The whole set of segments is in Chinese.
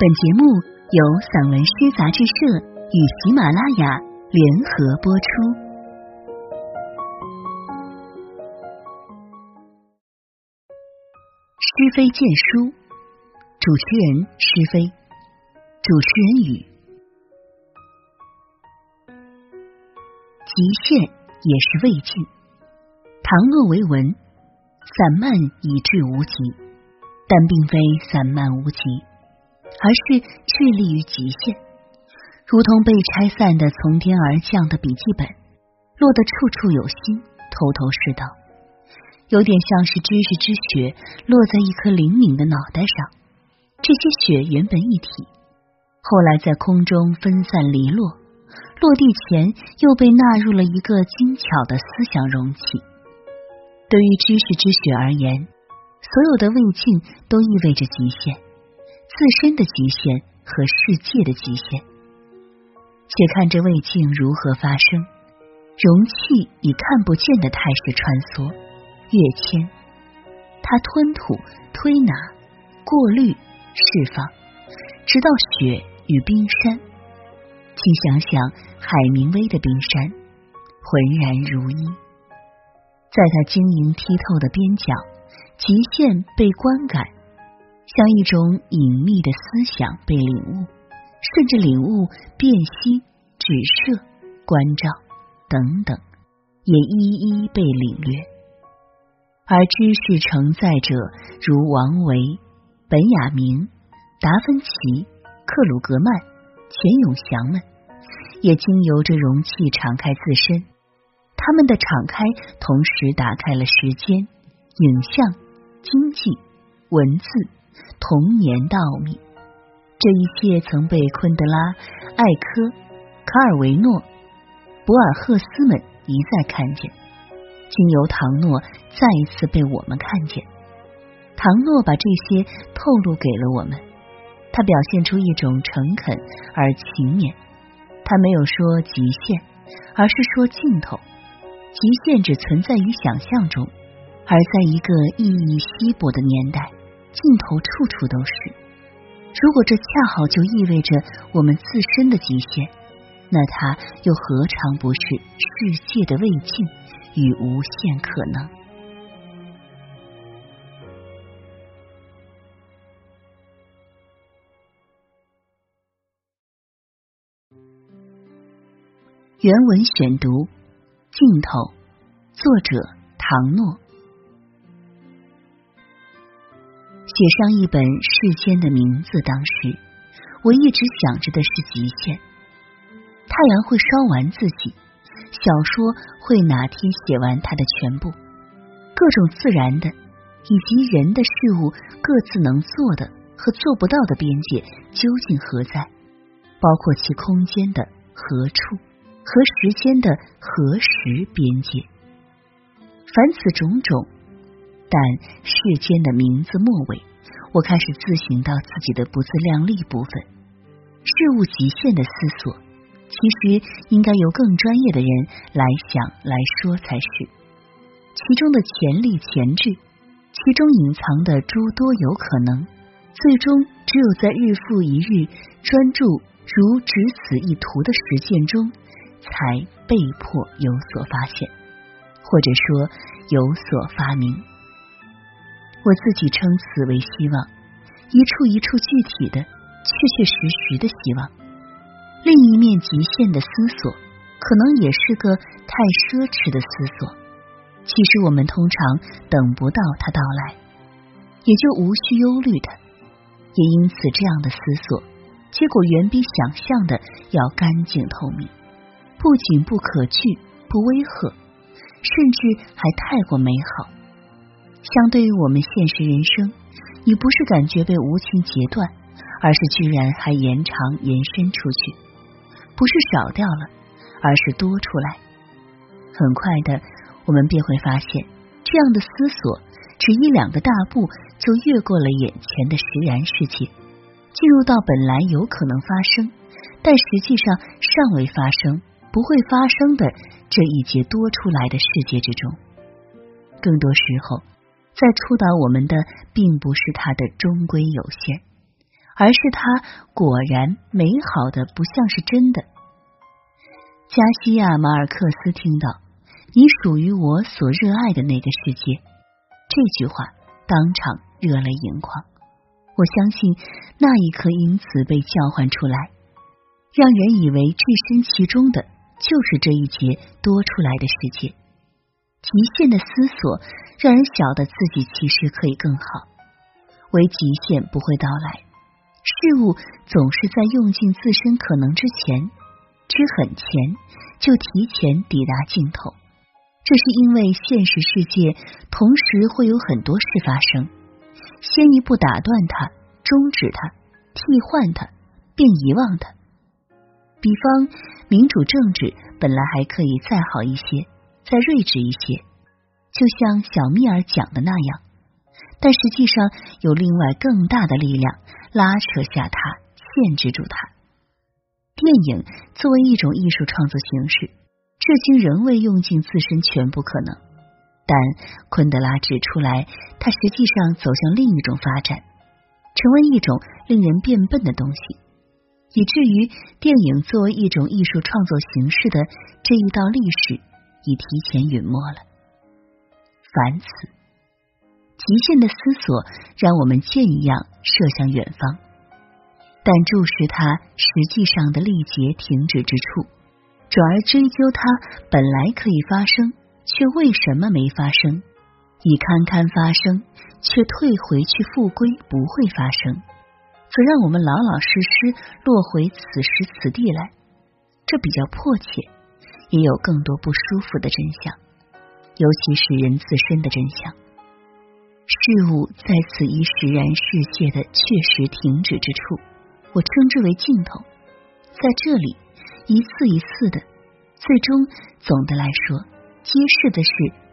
本节目由散文诗杂志社与喜马拉雅联合播出。诗飞荐书，主持人诗飞，主持人语。极限也是未尽，唐诺为文，散漫以至无极，但并非散漫无极。而是致力于极限，如同被拆散的从天而降的笔记本，落得处处有心，头头是道，有点像是知识之雪落在一颗灵敏的脑袋上。这些雪原本一体，后来在空中分散离落，落地前又被纳入了一个精巧的思想容器。对于知识之雪而言，所有的未尽都意味着极限。自身的极限和世界的极限，且看这魏晋如何发生。容器以看不见的态势穿梭、跃迁，它吞吐、推拿、过滤、释放，直到雪与冰山。请想想海明威的冰山，浑然如一。在它晶莹剔透的边角，极限被观感。像一种隐秘的思想被领悟，甚至领悟、辨析、指涉、关照等等，也一一被领略。而知识承载者如王维、本雅明、达芬奇、克鲁格曼、钱永祥们，也经由这容器敞开自身。他们的敞开，同时打开了时间、影像、经济、文字。童年的奥秘，这一切曾被昆德拉、艾科、卡尔维诺、博尔赫斯们一再看见，经由唐诺再一次被我们看见。唐诺把这些透露给了我们，他表现出一种诚恳而勤勉。他没有说极限，而是说尽头。极限只存在于想象中，而在一个意义稀薄的年代。尽头处处都是。如果这恰好就意味着我们自身的极限，那它又何尝不是世界的未尽与无限可能？原文选读：镜头，作者唐诺。写上一本世间的名字，当时我一直想着的是极限。太阳会烧完自己，小说会哪天写完它的全部？各种自然的以及人的事物，各自能做的和做不到的边界究竟何在？包括其空间的何处和时间的何时边界？凡此种种，但世间的名字末尾。我开始自省到自己的不自量力部分，事物极限的思索，其实应该由更专业的人来想来说才是。其中的潜力潜质，其中隐藏的诸多有可能，最终只有在日复一日专注如只此一图的实践中，才被迫有所发现，或者说有所发明。我自己称此为希望，一处一处具体的、确确实实的希望。另一面极限的思索，可能也是个太奢侈的思索。其实我们通常等不到它到来，也就无需忧虑的。也因此，这样的思索，结果远比想象的要干净透明，不仅不可惧、不威吓，甚至还太过美好。相对于我们现实人生，你不是感觉被无情截断，而是居然还延长延伸出去，不是少掉了，而是多出来。很快的，我们便会发现，这样的思索只一两个大步就越过了眼前的实然世界，进入到本来有可能发生，但实际上尚未发生、不会发生的这一节多出来的世界之中。更多时候。在触到我们的，并不是它的终归有限，而是它果然美好的不像是真的。加西亚·马尔克斯听到“你属于我所热爱的那个世界”这句话，当场热泪盈眶。我相信那一刻因此被叫唤出来，让人以为置身其中的就是这一节多出来的世界。极限的思索，让人晓得自己其实可以更好。唯极限不会到来，事物总是在用尽自身可能之前。之很前，就提前抵达尽头。这是因为现实世界同时会有很多事发生，先一步打断它，终止它，替换它，并遗忘它。比方，民主政治本来还可以再好一些，再睿智一些，就像小蜜儿讲的那样，但实际上有另外更大的力量拉扯下它，限制住它。电影作为一种艺术创作形式，至今仍未用尽自身全部可能。但昆德拉指出来，它实际上走向另一种发展，成为一种令人变笨的东西，以至于电影作为一种艺术创作形式的这一道历史已提前陨没了。凡此，极限的思索让我们箭一样射向远方。但注视它实际上的力竭停止之处，转而追究它本来可以发生却为什么没发生，已堪堪发生却退回去复归不会发生，则让我们老老实实落回此时此地来。这比较迫切，也有更多不舒服的真相，尤其是人自身的真相。事物在此一使然世界的确实停止之处。我称之为镜头，在这里一次一次的，最终总的来说，揭示的是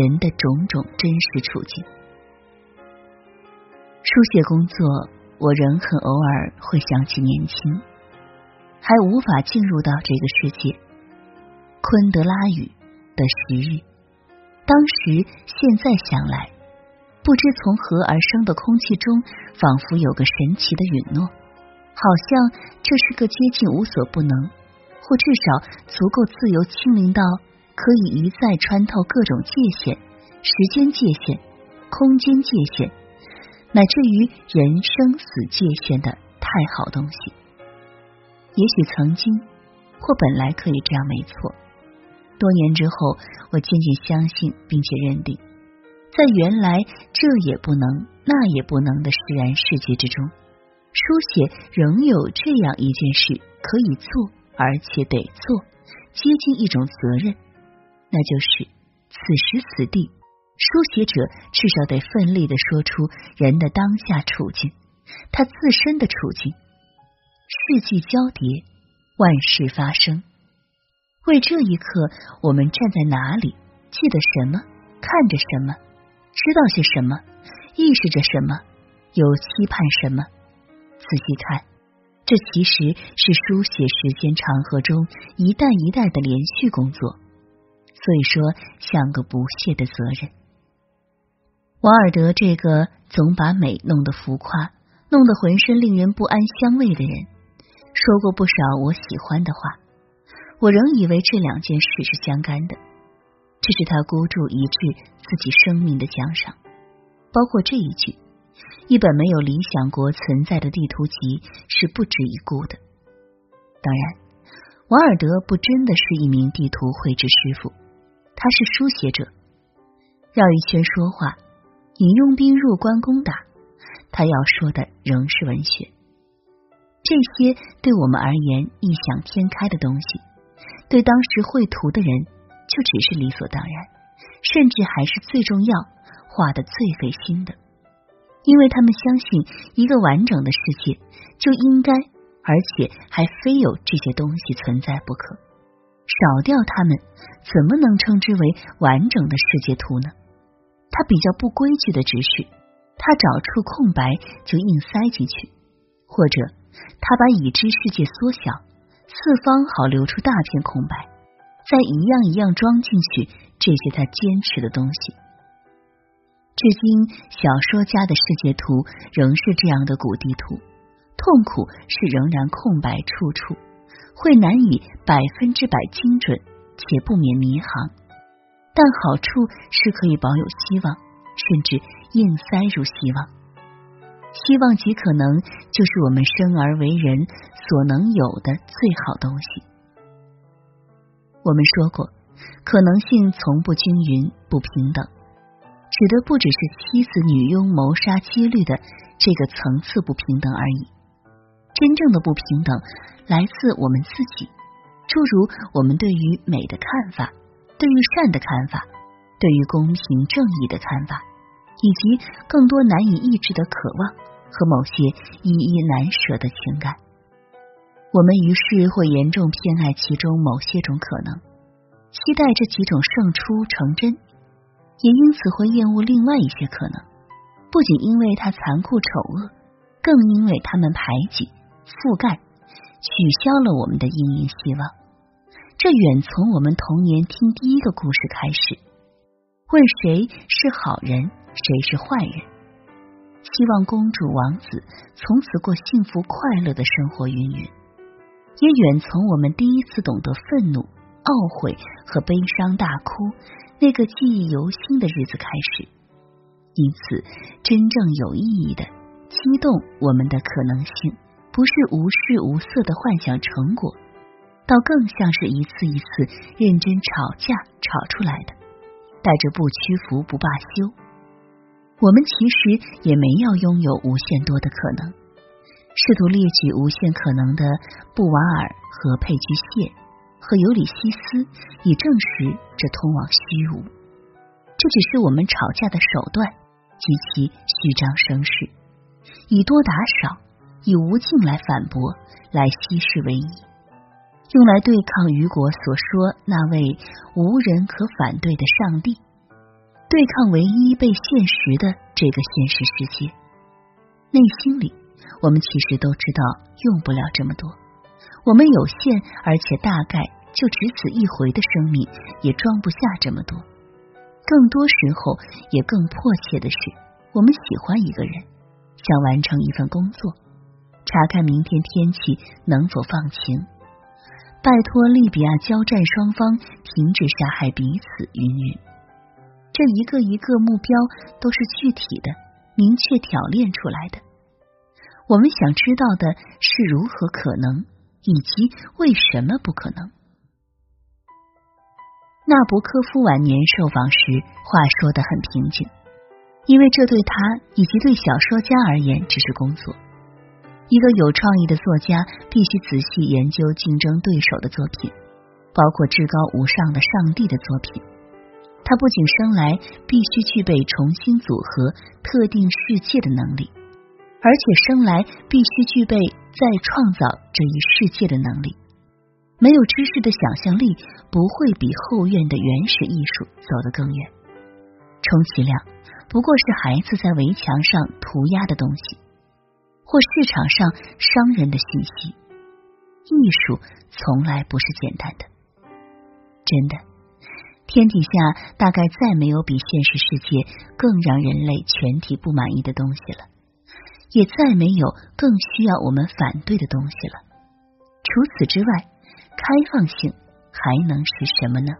人的种种真实处境。书写工作，我仍很偶尔会想起年轻，还无法进入到这个世界。昆德拉语的时日，当时现在想来，不知从何而生的空气中，仿佛有个神奇的允诺。好像这是个接近无所不能，或至少足够自由轻灵到可以一再穿透各种界限、时间界限、空间界限，乃至于人生死界限的太好东西。也许曾经或本来可以这样，没错。多年之后，我渐渐相信并且认定，在原来这也不能那也不能的释然世界之中。书写仍有这样一件事可以做，而且得做，接近一种责任，那就是此时此地，书写者至少得奋力的说出人的当下处境，他自身的处境。世纪交叠，万事发生。为这一刻，我们站在哪里？记得什么？看着什么？知道些什么？意识着什么？有期盼什么？仔细看，这其实是书写时间长河中一代一代的连续工作，所以说像个不懈的责任。王尔德这个总把美弄得浮夸、弄得浑身令人不安香味的人，说过不少我喜欢的话，我仍以为这两件事是相干的，这是他孤注一掷自己生命的奖赏，包括这一句。一本没有理想国存在的地图集是不值一顾的。当然，瓦尔德不真的是一名地图绘制师傅，他是书写者。绕一圈说话，引用兵入关攻打，他要说的仍是文学。这些对我们而言异想天开的东西，对当时绘图的人就只是理所当然，甚至还是最重要、画的最费心的。因为他们相信，一个完整的世界就应该，而且还非有这些东西存在不可。少掉他们，怎么能称之为完整的世界图呢？他比较不规矩的只是，他找出空白就硬塞进去，或者他把已知世界缩小，四方好留出大片空白，再一样一样装进去这些他坚持的东西。至今，小说家的世界图仍是这样的古地图，痛苦是仍然空白处处，会难以百分之百精准，且不免迷航。但好处是可以保有希望，甚至硬塞入希望。希望极可能就是我们生而为人所能有的最好东西。我们说过，可能性从不均匀、不平等，指的不只是妻子、女佣谋杀几率的这个层次不平等而已。真正的不平等来自我们自己，诸如我们对于美的看法、对于善的看法、对于公平正义的看法。以及更多难以抑制的渴望和某些依依难舍的情感，我们于是会严重偏爱其中某些种可能，期待这几种胜出成真，也因此会厌恶另外一些可能，不仅因为它残酷丑恶，更因为他们排挤、覆盖、取消了我们的殷殷希望。这远从我们童年听第一个故事开始，问谁是好人。谁是坏人？希望公主王子从此过幸福快乐的生活，云云，也远从我们第一次懂得愤怒、懊悔和悲伤大哭那个记忆犹新的日子开始。因此，真正有意义的激动我们的可能性，不是无视无色的幻想成果，倒更像是一次一次认真吵架吵出来的，带着不屈服、不罢休。我们其实也没要拥有无限多的可能，试图列举无限可能的布瓦尔和佩居谢和尤里西斯，以证实这通往虚无。这只是我们吵架的手段及其虚张声势，以多打少，以无尽来反驳，来稀释为一，用来对抗雨果所说那位无人可反对的上帝。对抗唯一被现实的这个现实世界，内心里我们其实都知道用不了这么多。我们有限而且大概就只此一回的生命，也装不下这么多。更多时候，也更迫切的是，我们喜欢一个人，想完成一份工作，查看明天天气能否放晴，拜托利比亚交战双方停止杀害彼此，云云。这一个一个目标都是具体的、明确挑练出来的。我们想知道的是如何可能，以及为什么不可能。纳博科夫晚年受访时话说的很平静，因为这对他以及对小说家而言只是工作。一个有创意的作家必须仔细研究竞争对手的作品，包括至高无上的上帝的作品。他不仅生来必须具备重新组合特定世界的能力，而且生来必须具备再创造这一世界的能力。没有知识的想象力不会比后院的原始艺术走得更远。充其量不过是孩子在围墙上涂鸦的东西，或市场上商人的信息。艺术从来不是简单的，真的。天底下大概再没有比现实世界更让人类全体不满意的东西了，也再没有更需要我们反对的东西了。除此之外，开放性还能是什么呢？